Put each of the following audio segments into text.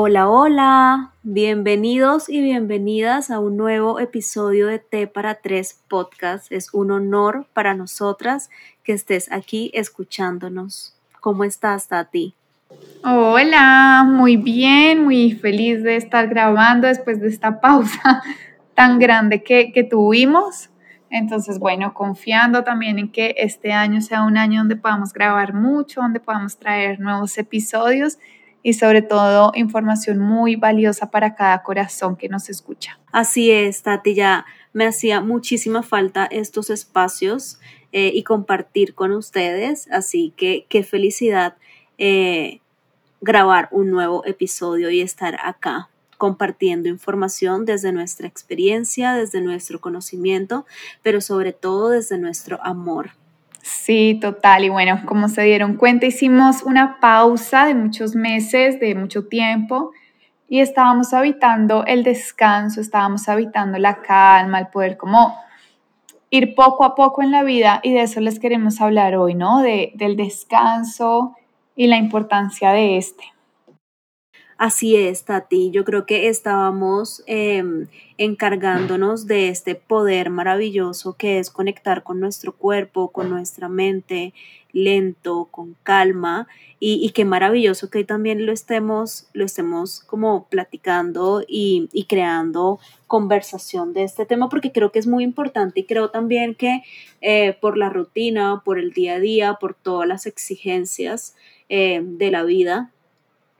Hola, hola, bienvenidos y bienvenidas a un nuevo episodio de T para Tres Podcast. Es un honor para nosotras que estés aquí escuchándonos. ¿Cómo estás, Tati? Hola, muy bien, muy feliz de estar grabando después de esta pausa tan grande que, que tuvimos. Entonces, bueno, confiando también en que este año sea un año donde podamos grabar mucho, donde podamos traer nuevos episodios y sobre todo información muy valiosa para cada corazón que nos escucha. Así es, Tati, ya me hacía muchísima falta estos espacios eh, y compartir con ustedes, así que qué felicidad eh, grabar un nuevo episodio y estar acá compartiendo información desde nuestra experiencia, desde nuestro conocimiento, pero sobre todo desde nuestro amor. Sí, total. Y bueno, como se dieron cuenta, hicimos una pausa de muchos meses, de mucho tiempo, y estábamos habitando el descanso, estábamos habitando la calma, el poder como ir poco a poco en la vida, y de eso les queremos hablar hoy, ¿no? De, del descanso y la importancia de este. Así es, Tati. Yo creo que estábamos em, encargándonos de este poder maravilloso que es conectar con nuestro cuerpo, con nuestra mente, lento, con calma. Y, qué maravilloso que hoy también lo estemos, lo estemos como platicando y, creando conversación de este tema, porque creo que es muy importante y creo también que eh, por la rutina, por el día a día, por todas las exigencias eh, de la vida,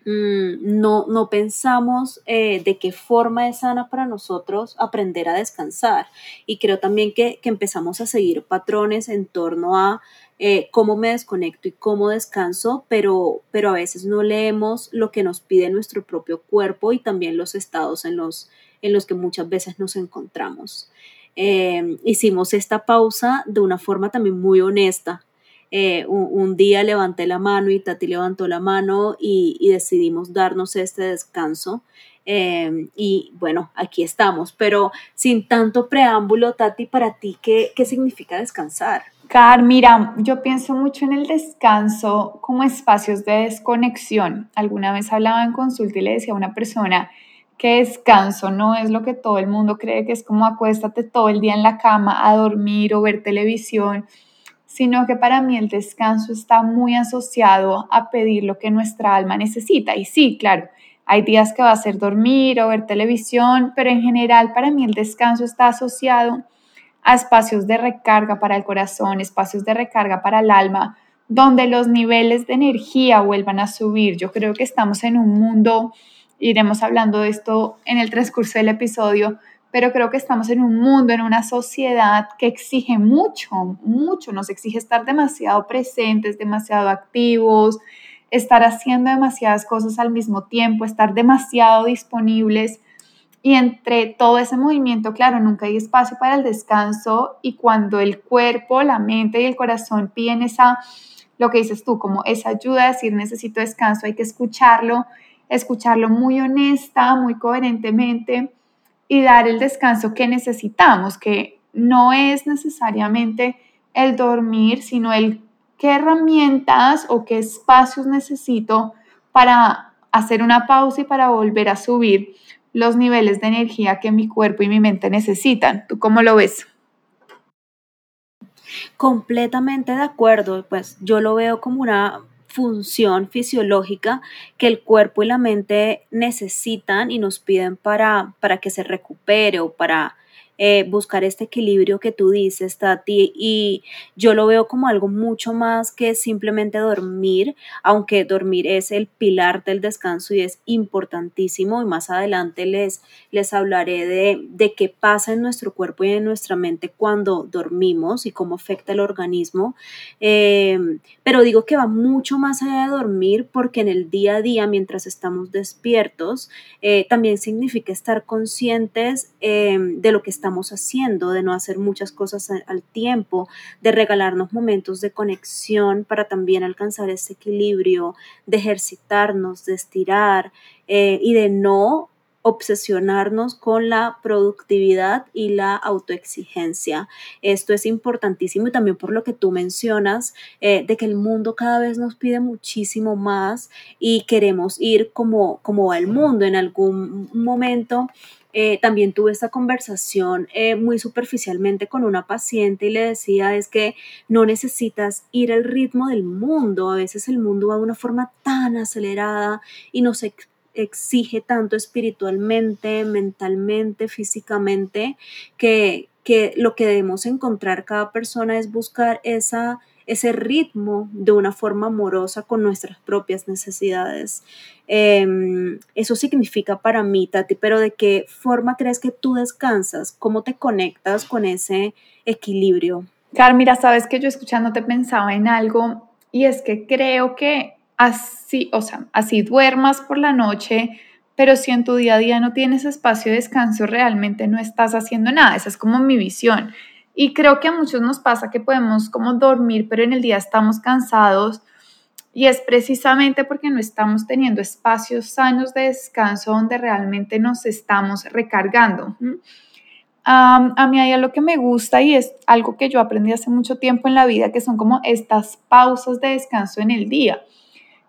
Mm, no, no pensamos eh, de qué forma es sana para nosotros aprender a descansar. Y creo también que, empezamos a seguir patrones en torno a eh, cómo me desconecto y cómo descanso, pero, pero a veces no leemos lo que nos pide nuestro propio cuerpo y también los estados en los, en los que muchas veces nos encontramos. Eh, hicimos esta pausa de una forma también muy honesta, eh, un, día levanté la mano y Tati levantó la mano y, decidimos darnos este descanso. Em, y bueno, aquí estamos, pero sin tanto preámbulo, Tati, para ti, ¿qué, qué significa descansar? Car, mira, yo pienso mucho en el descanso como espacios de desconexión. Alguna vez hablaba en consulta y le decía a una persona que descanso no es lo que todo el mundo cree que es como acuéstate todo el día en la cama a dormir o ver televisión sino que para mí el descanso está muy asociado a pedir lo que nuestra alma necesita. Y sí, claro, hay días que va a ser dormir o ver televisión, pero en general para mí el descanso está asociado a espacios de recarga para el corazón, espacios de recarga para el alma, donde los niveles de energía vuelvan a subir. Yo creo que estamos en un mundo, iremos hablando de esto en el transcurso del episodio, pero creo que estamos en un mundo, en una sociedad que exige mucho, mucho, nos exige estar demasiado presentes, demasiado activos, estar haciendo demasiadas cosas al mismo tiempo, estar demasiado disponibles. Y entre todo ese movimiento, claro, nunca hay espacio para el descanso. Y cuando el cuerpo, la mente y el corazón piden esa, lo que dices tú, como esa ayuda decir necesito descanso, hay que escucharlo, escucharlo muy honesta, muy coherentemente y dar el descanso que necesitamos, que no es necesariamente el dormir, sino el qué herramientas o qué espacios necesito para hacer una pausa y para volver a subir los niveles de energía que mi cuerpo y mi mente necesitan. ¿Tú cómo lo ves? Completamente de acuerdo, pues yo lo veo como una función fisiológica que el cuerpo y la mente necesitan y nos piden para, para que se recupere o para eh, buscar este equilibrio que tú dices, Tati, y yo lo veo como algo mucho más que simplemente dormir, aunque dormir es el pilar del descanso y es importantísimo y más adelante les, les hablaré de, de qué pasa en nuestro cuerpo y en nuestra mente cuando dormimos y cómo afecta el organismo, em, pero digo que va mucho más allá de dormir porque en el día a día, mientras estamos despiertos, eh, también significa estar conscientes em, de lo que estamos haciendo, de no hacer muchas cosas al tiempo, de regalarnos momentos de conexión para también alcanzar ese equilibrio, de ejercitarnos, de estirar eh, y de no obsesionarnos con la productividad y la autoexigencia. Esto es importantísimo y también por lo que tú mencionas, eh, de que el mundo cada vez nos pide muchísimo más y queremos ir como, como va el mundo en algún momento eh, también tuve esta conversación eh, muy superficialmente con una paciente y le decía es que no necesitas ir al ritmo del mundo, a veces el mundo va de una forma tan acelerada y nos exige tanto espiritualmente, mentalmente, físicamente, que, que lo que debemos encontrar cada persona es buscar esa ese ritmo de una forma amorosa con nuestras propias necesidades. Em, eso significa para mí, Tati, pero ¿de qué forma crees que tú descansas? ¿Cómo te conectas con ese equilibrio? Car, mira, sabes que yo escuchándote pensaba en algo y es que creo que así, o sea, así duermas por la noche, pero si en tu día a día no tienes espacio de descanso, realmente no estás haciendo nada. Esa es como mi visión. Y creo que a muchos nos pasa que podemos como dormir, pero en el día estamos cansados y es precisamente porque no estamos teniendo espacios sanos de descanso donde realmente nos estamos recargando. a mí hay algo que me gusta y es algo que yo aprendí hace mucho tiempo en la vida, que son como estas pausas de descanso en el día.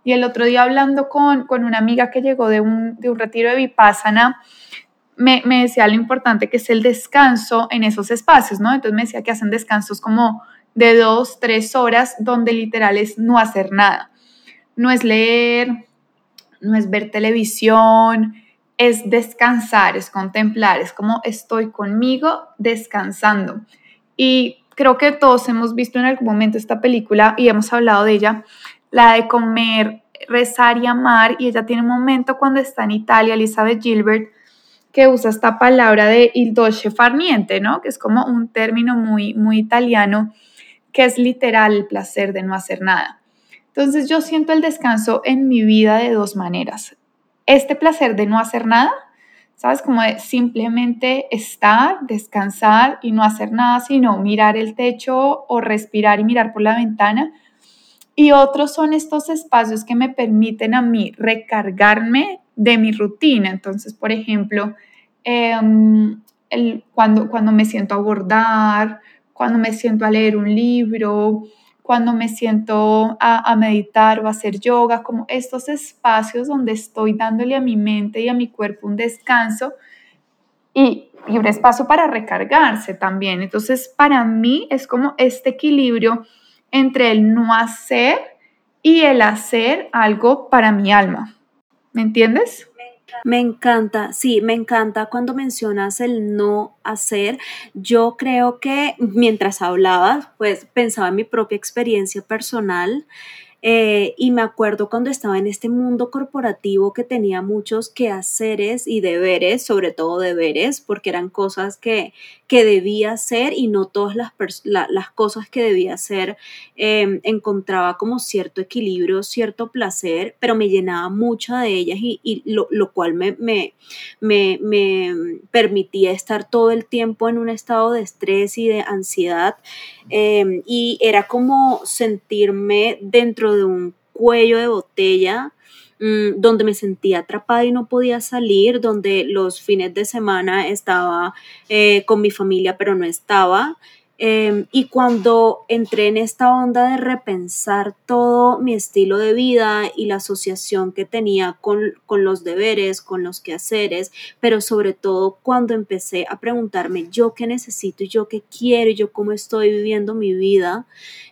Y el otro día hablando con, con una amiga que llegó de un, de un retiro de Vipassana, me, decía lo importante que es el descanso en esos espacios, ¿no? Entonces me decía que hacen descansos como de dos, tres horas, donde literal es no hacer nada. No es leer, no es ver televisión, es descansar, es contemplar, es como estoy conmigo descansando. Y creo que todos hemos visto en algún momento esta película y hemos hablado de ella, la de comer, rezar y amar. Y ella tiene un momento cuando está en Italia, Elizabeth Gilbert, que usa esta palabra de il dolce far niente, ¿no? Que es como un término muy, muy italiano, que es literal el placer de no hacer nada. Entonces yo siento el descanso en mi vida de dos maneras. Este placer de no hacer nada, ¿sabes? Como de simplemente estar, descansar y no hacer nada, sino mirar el techo o respirar y mirar por la ventana. Y otros son estos espacios que me permiten a mí recargarme de mi rutina. Entonces, por ejemplo, em, el, cuando, cuando me siento a bordar, cuando me siento a leer un libro, cuando me siento a, meditar o a hacer yoga, como estos espacios donde estoy dándole a mi mente y a mi cuerpo un descanso y, y un espacio para recargarse también. Entonces, para mí es como este equilibrio entre el no hacer y el hacer algo para mi alma. ¿Me entiendes? Me encanta, sí, me encanta cuando mencionas el no hacer. Yo creo que mientras hablabas, pues pensaba en mi propia experiencia personal eh, y me acuerdo cuando estaba en este mundo corporativo que tenía muchos quehaceres y deberes, sobre todo deberes, porque eran cosas que, que debía hacer y no todas las, las cosas que debía hacer em, encontraba como cierto equilibrio, cierto placer, pero me llenaba mucho de ellas y, lo, lo, cual me, me, me, me permitía estar todo el tiempo en un estado de estrés y de ansiedad. Em, y era como sentirme dentro de un cuello de botella donde me sentía atrapada y no podía salir, donde los fines de semana estaba eh, con mi familia pero no estaba. Em, y cuando entré en esta onda de repensar todo mi estilo de vida y la asociación que tenía con, los deberes, con los quehaceres, pero sobre todo cuando empecé a preguntarme yo qué necesito yo qué quiero yo cómo estoy viviendo mi vida,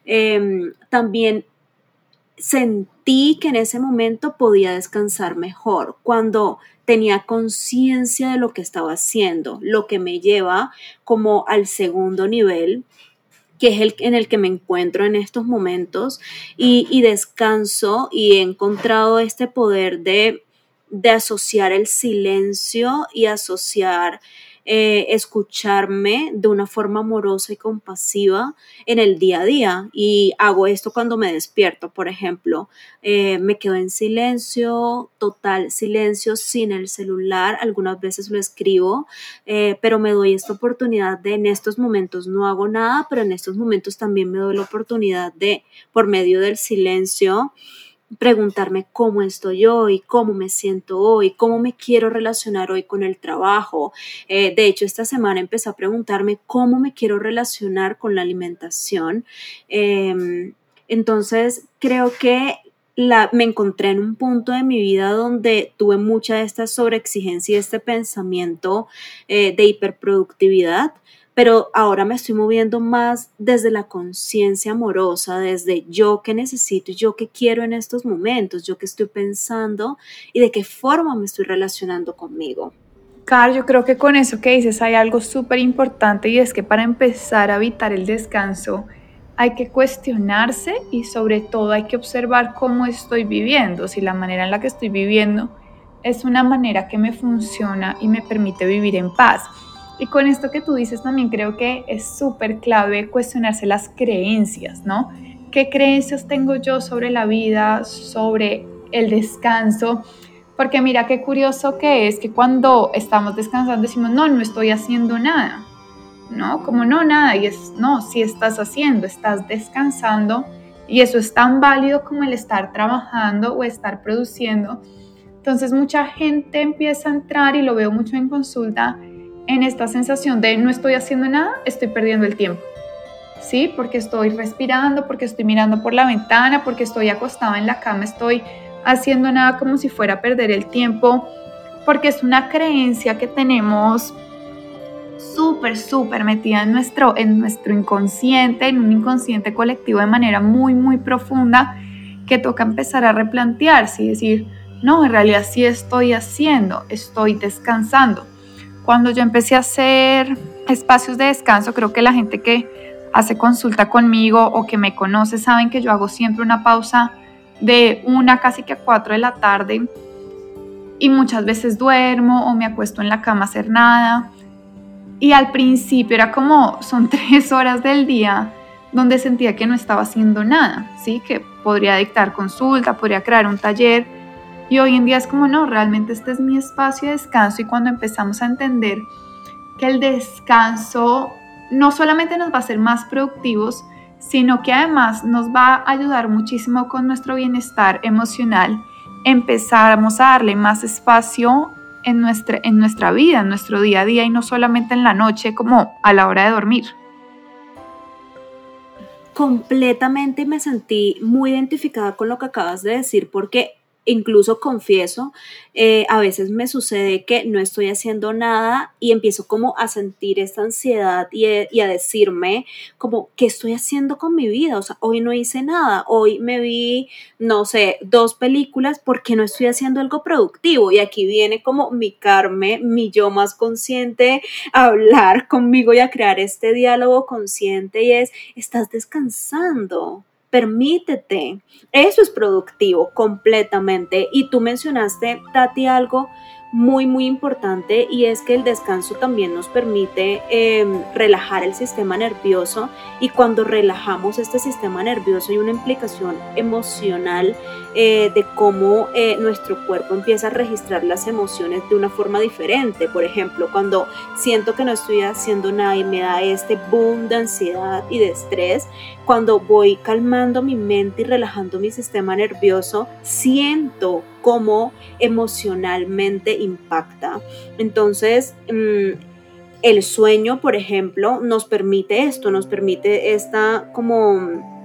em, también sentí que en ese momento podía descansar mejor. Cuando tenía conciencia de lo que estaba haciendo, lo que me lleva como al segundo nivel, que es el en el que me encuentro en estos momentos, y, descanso y he encontrado este poder de, de asociar el silencio y asociar eh, escucharme de una forma amorosa y compasiva en el día a día. Y hago esto cuando me despierto, por ejemplo, eh, me quedo en silencio, total silencio, sin el celular. Algunas veces lo escribo, eh, pero me doy esta oportunidad de en estos momentos no hago nada, pero en estos momentos también me doy la oportunidad de, por medio del silencio, preguntarme cómo estoy hoy, cómo me siento hoy, cómo me quiero relacionar hoy con el trabajo. Eh, de hecho, esta semana empecé a preguntarme cómo me quiero relacionar con la alimentación. Em, entonces, creo que la, me encontré en un punto de mi vida donde tuve mucha de esta sobreexigencia y este pensamiento eh, de hiperproductividad pero ahora me estoy moviendo más desde la conciencia amorosa, desde yo que necesito yo que quiero en estos momentos, yo que estoy pensando y de qué forma me estoy relacionando conmigo. Car, yo creo que con eso que dices hay algo súper importante y es que para empezar a evitar el descanso hay que cuestionarse y sobre todo hay que observar cómo estoy viviendo, si la manera en la que estoy viviendo es una manera que me funciona y me permite vivir en paz. Y con esto que tú dices también creo que es súper clave cuestionarse las creencias, ¿no? ¿Qué creencias tengo yo sobre la vida, sobre el descanso? Porque mira qué curioso que es que cuando estamos descansando decimos, no, no estoy haciendo nada, ¿no? Como no, nada. Y es, no, si estás haciendo, estás descansando y eso es tan válido como el estar trabajando o estar produciendo. Entonces mucha gente empieza a entrar y lo veo mucho en consulta en esta sensación de no estoy haciendo nada, estoy perdiendo el tiempo. ¿Sí? Porque estoy respirando, porque estoy mirando por la ventana, porque estoy acostada en la cama, estoy haciendo nada como si fuera a perder el tiempo, porque es una creencia que tenemos súper, súper metida en nuestro, en nuestro inconsciente, en un inconsciente colectivo de manera muy, muy profunda, que toca empezar a replantearse y decir, no, en realidad sí estoy haciendo, estoy descansando cuando yo empecé a hacer espacios de descanso, creo que la gente que hace consulta conmigo o que me conoce saben que yo hago siempre una pausa de una casi que a cuatro de la tarde y muchas veces duermo o me acuesto en la cama a hacer nada. Y al principio era como, son tres horas del día donde sentía que no estaba haciendo nada, ¿sí? Que podría dictar consulta, podría crear un taller, y hoy en día es como, no, realmente este es mi espacio de descanso y cuando empezamos a entender que el descanso no solamente nos va a hacer más productivos, sino que además nos va a ayudar muchísimo con nuestro bienestar emocional, empezamos a darle más espacio en nuestra, en nuestra vida, en nuestro día a día y no solamente en la noche como a la hora de dormir. Completamente me sentí muy identificada con lo que acabas de decir porque incluso confieso, eh, a veces me sucede que no estoy haciendo nada y empiezo como a sentir esta ansiedad y, eh, y, a decirme como, ¿qué estoy haciendo con mi vida? O sea, hoy no hice nada, hoy me vi, no sé, dos películas porque no estoy haciendo algo productivo. Y aquí viene como mi Carme, mi yo más consciente, a hablar conmigo y a crear este diálogo consciente y es, estás descansando permítete. Eso es productivo completamente. Y tú mencionaste, Tati, algo muy, muy importante y es que el descanso también nos permite em, relajar el sistema nervioso y cuando relajamos este sistema nervioso hay una implicación emocional eh, de cómo eh, nuestro cuerpo empieza a registrar las emociones de una forma diferente. Por ejemplo, cuando siento que no estoy haciendo nada y me da este boom de ansiedad y de estrés, cuando voy calmando mi mente y relajando mi sistema nervioso, siento cómo emocionalmente impacta. Entonces, mm, el sueño, por ejemplo, nos permite esto, nos permite esta como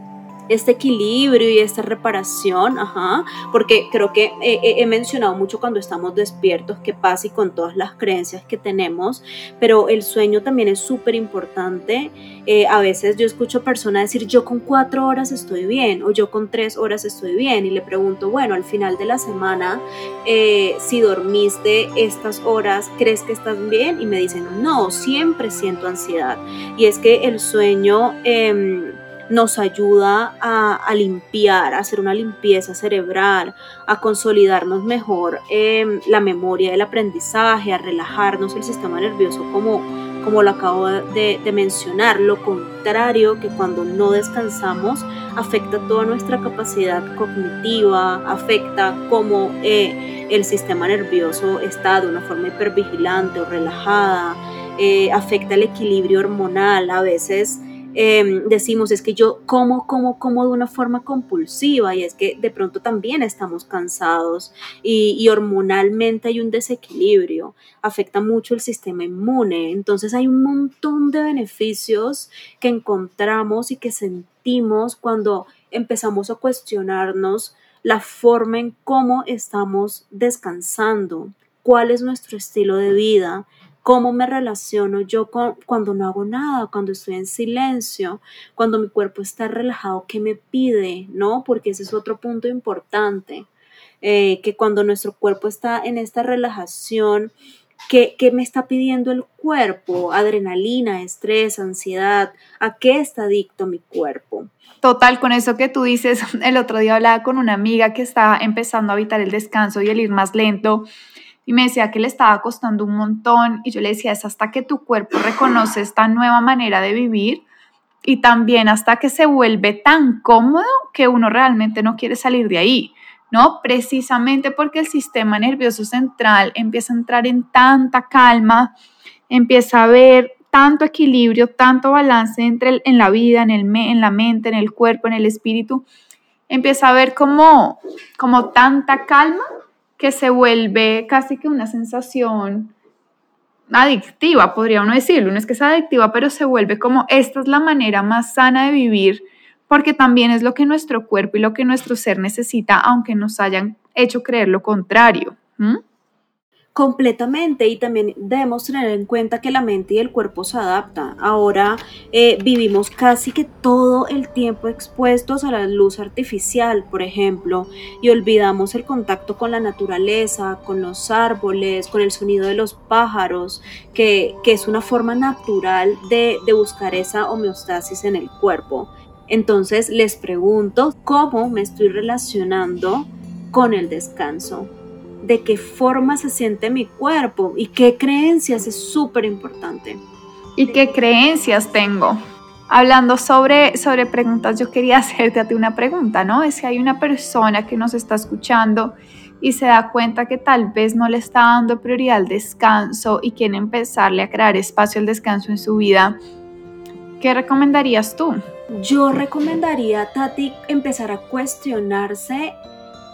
este equilibrio y esta reparación, ajá, porque creo que he, mencionado mucho cuando estamos despiertos qué pasa y con todas las creencias que tenemos, pero el sueño también es súper importante. Eh, a veces yo escucho personas decir, yo con cuatro horas estoy bien o yo con tres horas estoy bien y le pregunto, bueno, al final de la semana, eh, si dormiste estas horas, ¿crees que estás bien? Y me dicen, no, siempre siento ansiedad. Y es que el sueño... Eh, nos ayuda a, limpiar, a hacer una limpieza cerebral, a consolidarnos mejor em, la memoria del aprendizaje, a relajarnos el sistema nervioso como, como lo acabo de, mencionar. Lo contrario que cuando no descansamos afecta toda nuestra capacidad cognitiva, afecta cómo eh, el sistema nervioso está de una forma hipervigilante o relajada, eh, afecta el equilibrio hormonal, a veces Em, decimos es que yo como, como, como de una forma compulsiva y es que de pronto también estamos cansados y, y hormonalmente hay un desequilibrio, afecta mucho el sistema inmune, entonces hay un montón de beneficios que encontramos y que sentimos cuando empezamos a cuestionarnos la forma en cómo estamos descansando, cuál es nuestro estilo de vida, cómo me relaciono yo con, cuando no hago nada, cuando estoy en silencio, cuando mi cuerpo está relajado, qué me pide, ¿no? Porque ese es otro punto importante, eh, que cuando nuestro cuerpo está en esta relajación, ¿qué, ¿qué me está pidiendo el cuerpo? Adrenalina, estrés, ansiedad, ¿a qué está adicto mi cuerpo? Total, con eso que tú dices, el otro día hablaba con una amiga que estaba empezando a evitar el descanso y el ir más lento y me decía que le estaba costando un montón y yo le decía, es hasta que tu cuerpo reconoce esta nueva manera de vivir y también hasta que se vuelve tan cómodo que uno realmente no quiere salir de ahí, ¿no? Precisamente porque el sistema nervioso central empieza a entrar en tanta calma, empieza a ver tanto equilibrio, tanto balance entre en la vida, en, el, en la mente, en el cuerpo, en el espíritu, empieza a ver como, como tanta calma que se vuelve casi que una sensación adictiva, podría uno decirlo. No es que sea adictiva, pero se vuelve como esta es la manera más sana de vivir, porque también es lo que nuestro cuerpo y lo que nuestro ser necesita, aunque nos hayan hecho creer lo contrario. Completamente y también debemos tener en cuenta que la mente y el cuerpo se adaptan. Ahora eh, vivimos casi que todo el tiempo expuestos a la luz artificial, por ejemplo, y olvidamos el contacto con la naturaleza, con los árboles, con el sonido de los pájaros, que, es una forma natural de, de buscar esa homeostasis en el cuerpo. Entonces les pregunto, ¿cómo me estoy relacionando con el descanso? De qué forma se siente mi cuerpo y qué creencias es súper importante. ¿Y qué creencias tengo? Hablando sobre, sobre preguntas, yo quería hacerte a ti una pregunta, ¿no? Es si hay una persona que nos está escuchando y se da cuenta que tal vez no le está dando prioridad al descanso y quiere empezarle a crear espacio al descanso en su vida, ¿qué recomendarías tú? Yo recomendaría, Tati, empezar a cuestionarse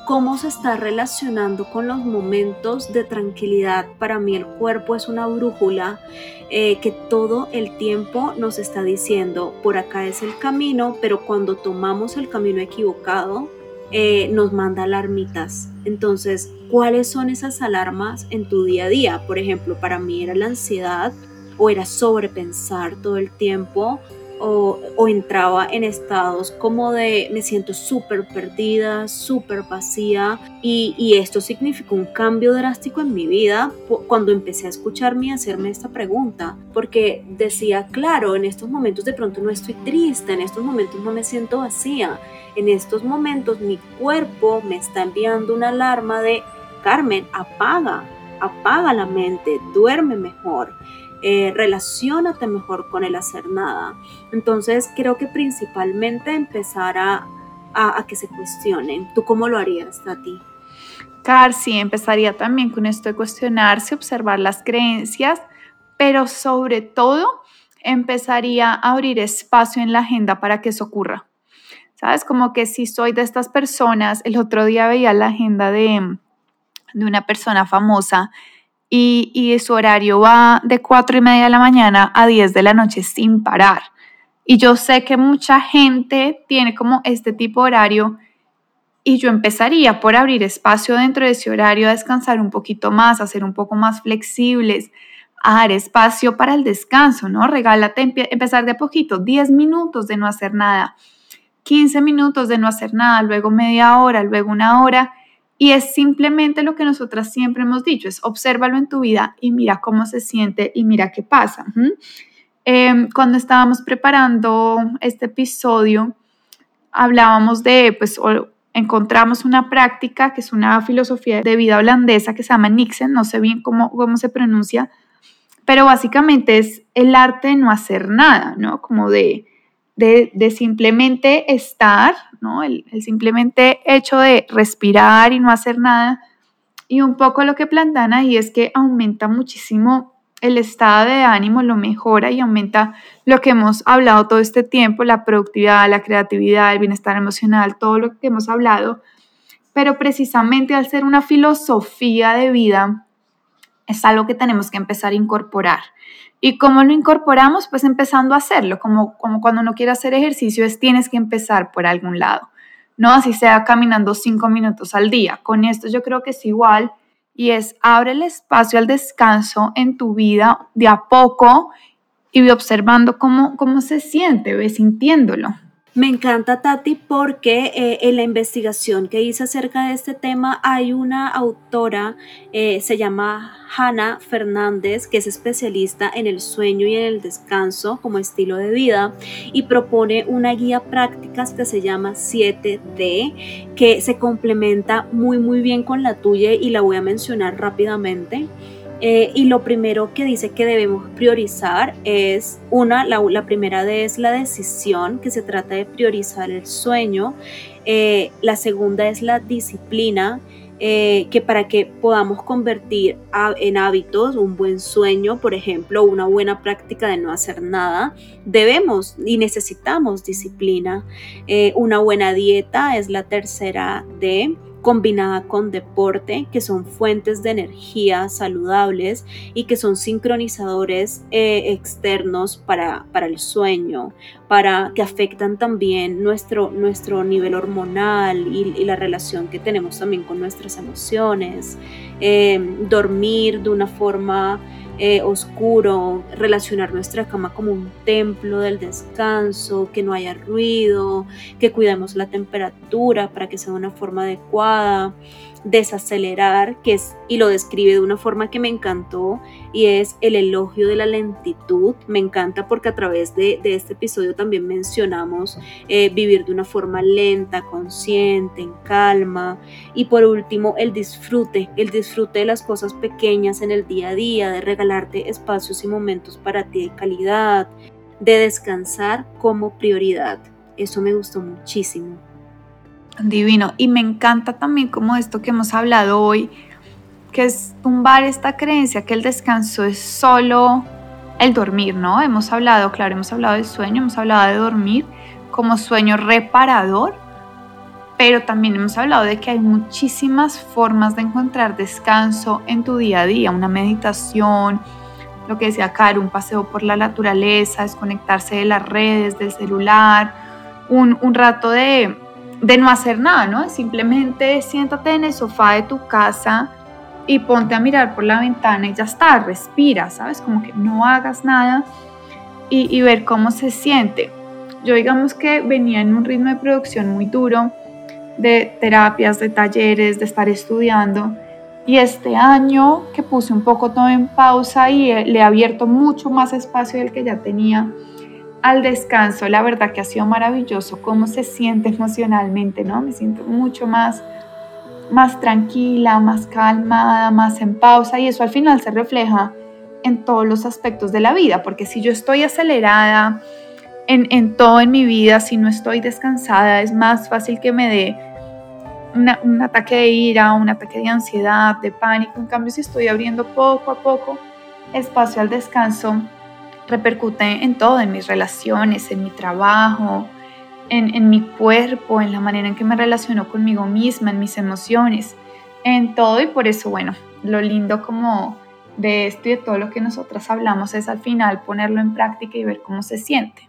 cómo se está relacionando con los momentos de tranquilidad. Para mí el cuerpo es una brújula eh, que todo el tiempo nos está diciendo, por acá es el camino, pero cuando tomamos el camino equivocado, eh, nos manda alarmitas. Entonces, ¿cuáles son esas alarmas en tu día a día? Por ejemplo, para mí era la ansiedad o era sobrepensar todo el tiempo o, entraba en estados como de me siento súper perdida, súper vacía y, y, esto significó un cambio drástico en mi vida cuando empecé a escucharme y hacerme esta pregunta porque decía, claro, en estos momentos de pronto no estoy triste, en estos momentos no me siento vacía, en estos momentos mi cuerpo me está enviando una alarma de Carmen, apaga, apaga la mente, duerme mejor eh, relacionate mejor con el hacer nada. Entonces creo que principalmente empezar a, que se cuestionen. ¿Tú cómo lo harías, Tati? Car, sí, empezaría también con esto de cuestionarse, observar las creencias, pero sobre todo empezaría a abrir espacio en la agenda para que eso ocurra. ¿Sabes? Como que si soy de estas personas, el otro día veía la agenda de, de una persona famosa y, su horario va de 4 y media de la mañana a 10 de la noche sin parar. Y yo sé que mucha gente tiene como este tipo de horario y yo empezaría por abrir espacio dentro de ese horario a descansar un poquito más, a ser un poco más flexibles, a dar espacio para el descanso, ¿no? Regálate empezar de poquito, 10 minutos de no hacer nada, 15 minutos de no hacer nada, luego media hora, luego una hora y es simplemente lo que nosotras siempre hemos dicho, es obsérvalo en tu vida y mira cómo se siente y mira qué pasa. Em, cuando estábamos preparando este episodio, hablábamos de, pues, encontramos una práctica que es una filosofía de vida holandesa que se llama Nixon, no sé bien cómo, cómo se pronuncia, pero básicamente es el arte de no hacer nada, ¿no? Como de de, simplemente estar, ¿no? El, simplemente hecho de respirar y no hacer nada. Y un poco lo que plantean ahí es que aumenta muchísimo el estado de ánimo lo mejora y aumenta lo que hemos hablado todo este tiempo, la productividad, la creatividad, el bienestar emocional, todo lo que hemos hablado. Pero precisamente al ser una filosofía de vida, es algo que tenemos que empezar a incorporar. ¿Y cómo lo incorporamos? Pues empezando a hacerlo, como, como cuando uno quiere hacer ejercicio, es tienes que empezar por algún lado, no así sea caminando cinco minutos al día. Con esto yo creo que es igual y es abre el espacio al descanso en tu vida de a poco y observando cómo, cómo se siente, ve sintiéndolo. Me encanta Tati porque eh, en la investigación que hice acerca de este tema hay una autora, eh, se llama Hannah Fernández, que es especialista en el sueño y en el descanso como estilo de vida y propone una guía práctica que se llama 7D, que se complementa muy muy bien con la tuya y la voy a mencionar rápidamente. Eh, y lo primero que dice que debemos priorizar es, una, la, primera es la decisión, que se trata de priorizar el sueño. Eh, la segunda es la disciplina, eh, que para que podamos convertir en hábitos un buen sueño, por ejemplo, una buena práctica de no hacer nada, debemos y necesitamos disciplina. una buena dieta es la tercera de combinada con deporte, que son fuentes de energía saludables y que son sincronizadores eh, externos para, para, el sueño, para que afectan también nuestro, nuestro nivel hormonal y, la relación que tenemos también con nuestras emociones. Eh, dormir de una forma eh, oscuro, relacionar nuestra cama como un templo del descanso, que no haya ruido, que cuidemos la temperatura para que sea de una forma adecuada, desacelerar, que es, y lo describe de una forma que me encantó, y es el elogio de la lentitud. Me encanta porque a través de, este episodio también mencionamos eh, vivir de una forma lenta, consciente, en calma. Y por último, el disfrute, el disfrute de las cosas pequeñas en el día a día, de regalarte espacios y momentos para ti de calidad, de descansar como prioridad. Eso me gustó muchísimo. Divino. Y me encanta también como esto que hemos hablado hoy, que es tumbar esta creencia que el descanso es solo el dormir, ¿no? Hemos hablado, claro, hemos hablado del sueño, hemos hablado de dormir como sueño reparador, pero también hemos hablado de que hay muchísimas formas de encontrar descanso en tu día a día, una meditación, lo que decía Caro, un paseo por la naturaleza, desconectarse de las redes, del celular, un, un rato de de no hacer nada, ¿no? Simplemente siéntate en el sofá de tu casa y ponte a mirar por la ventana y ya está, respira, ¿sabes? Como que no hagas nada y, ver cómo se siente. Yo digamos que venía en un ritmo de producción muy duro, de terapias, de talleres, de estar estudiando. Y este año que puse un poco todo en pausa y le he abierto mucho más espacio del que ya tenía, al descanso, la verdad que ha sido maravilloso cómo se siente emocionalmente, ¿no? Me siento mucho más más tranquila, más calmada, más en pausa y eso al final se refleja en todos los aspectos de la vida, porque si yo estoy acelerada en, en todo en mi vida, si no estoy descansada, es más fácil que me dé un ataque de ira, un ataque de ansiedad, de pánico. En cambio, si estoy abriendo poco a poco espacio al descanso, repercute en todo, en mis relaciones, en mi trabajo, en, mi cuerpo, en la manera en que me relaciono conmigo misma, en mis emociones, en todo y por eso, bueno, lo lindo como de esto y de todo lo que nosotras hablamos es al final ponerlo en práctica y ver cómo se siente.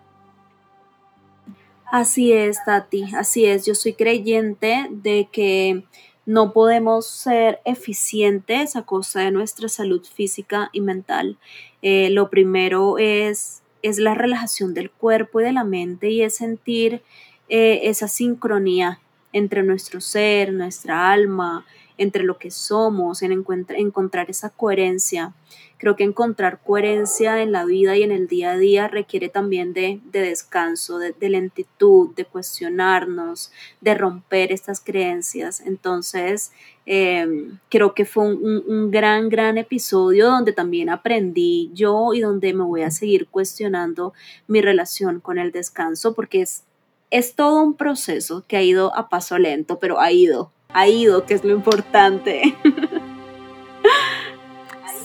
Así es, Tati, así es. Yo soy creyente de que no podemos ser eficientes a costa de nuestra salud física y mental. Eh, lo primero es, es la relajación del cuerpo y de la mente y es sentir eh, esa sincronía entre nuestro ser, nuestra alma, entre lo que somos, en encontrar esa coherencia. Creo que encontrar coherencia en la vida y en el día a día requiere también de, descanso, de, lentitud, de cuestionarnos, de romper estas creencias. Entonces, em, creo que fue un, un, gran, gran episodio donde también aprendí yo y donde me voy a seguir cuestionando mi relación con el descanso porque es, es todo un proceso que ha ido a paso lento, pero ha ido, ha ido, que es lo importante.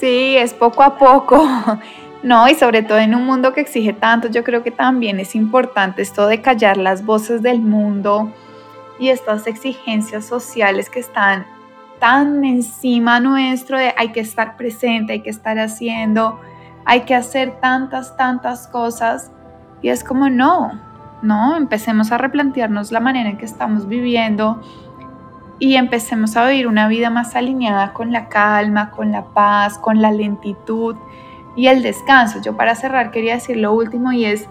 Sí, es poco a poco. No, y sobre todo en un mundo que exige tanto, yo creo que también es importante esto de callar las voces del mundo y estas exigencias sociales que están tan encima nuestro de hay que estar presente, hay que estar haciendo, hay que hacer tantas, tantas cosas. Y es como no, no, empecemos a replantearnos la manera en que estamos viviendo y empecemos a vivir una vida más alineada con la calma, con la paz, con la lentitud y el descanso. Yo para cerrar quería decir lo último y es,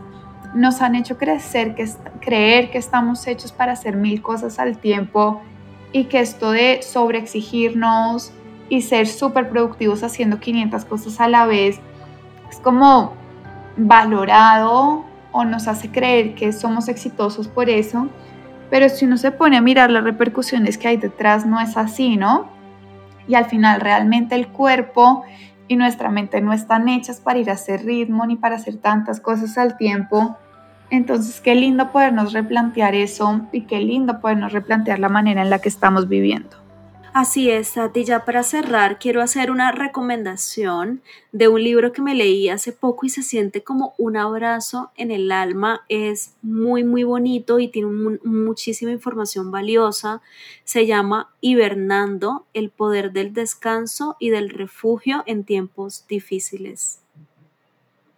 nos han hecho crecer, que, creer que estamos hechos para hacer mil cosas al tiempo y que esto de sobreexigirnos y ser súper productivos haciendo 500 cosas a la vez es como valorado o nos hace creer que somos exitosos por eso, pero si uno se pone a mirar las repercusiones que hay detrás, no es así, ¿no? Y al final realmente el cuerpo y nuestra mente no están hechas para ir a hacer ritmo ni para hacer tantas cosas al tiempo. Entonces, qué lindo podernos replantear eso y qué lindo podernos replantear la manera en la que estamos viviendo. Así es, Tati. Ya para cerrar, quiero hacer una recomendación de un libro que me leí hace poco y se siente como un abrazo en el alma. Es muy, muy bonito y tiene muchísima información valiosa. Se llama Hibernando, el poder del descanso y del refugio en tiempos difíciles.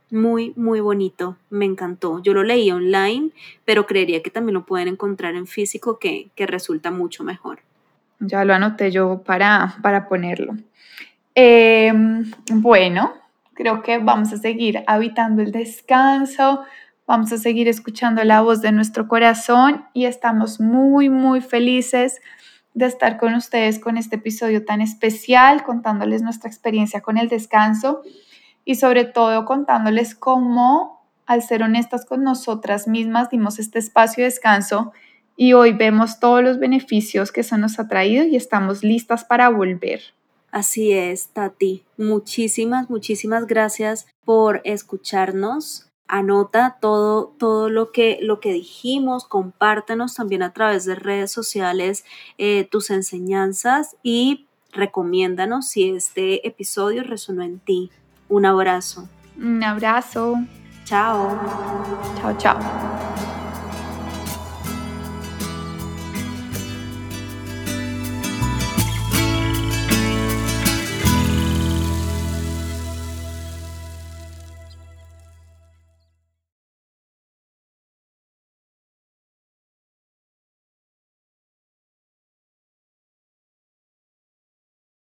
Muy, muy bonito, me encantó. Yo lo leí online, pero creería que también lo pueden encontrar en físico, que, que resulta mucho mejor. Ya lo anoté yo para, para ponerlo. Em, bueno, creo que vamos a seguir habitando el descanso, vamos a seguir escuchando la voz de nuestro corazón y estamos muy, muy felices de estar con ustedes con este episodio tan especial, contándoles nuestra experiencia con el descanso y sobre todo contándoles cómo, al ser honestas con nosotras mismas, dimos este espacio de descanso y hoy vemos todos los beneficios que eso nos ha traído y estamos listas para volver. Así es, Tati. Muchísimas, muchísimas gracias por escucharnos. Anota todo, todo lo que, lo que dijimos, compártenos también a través de redes sociales eh, tus enseñanzas y recomiéndanos si este episodio resonó en ti. Un abrazo. Un abrazo. Chao. Chao, chao.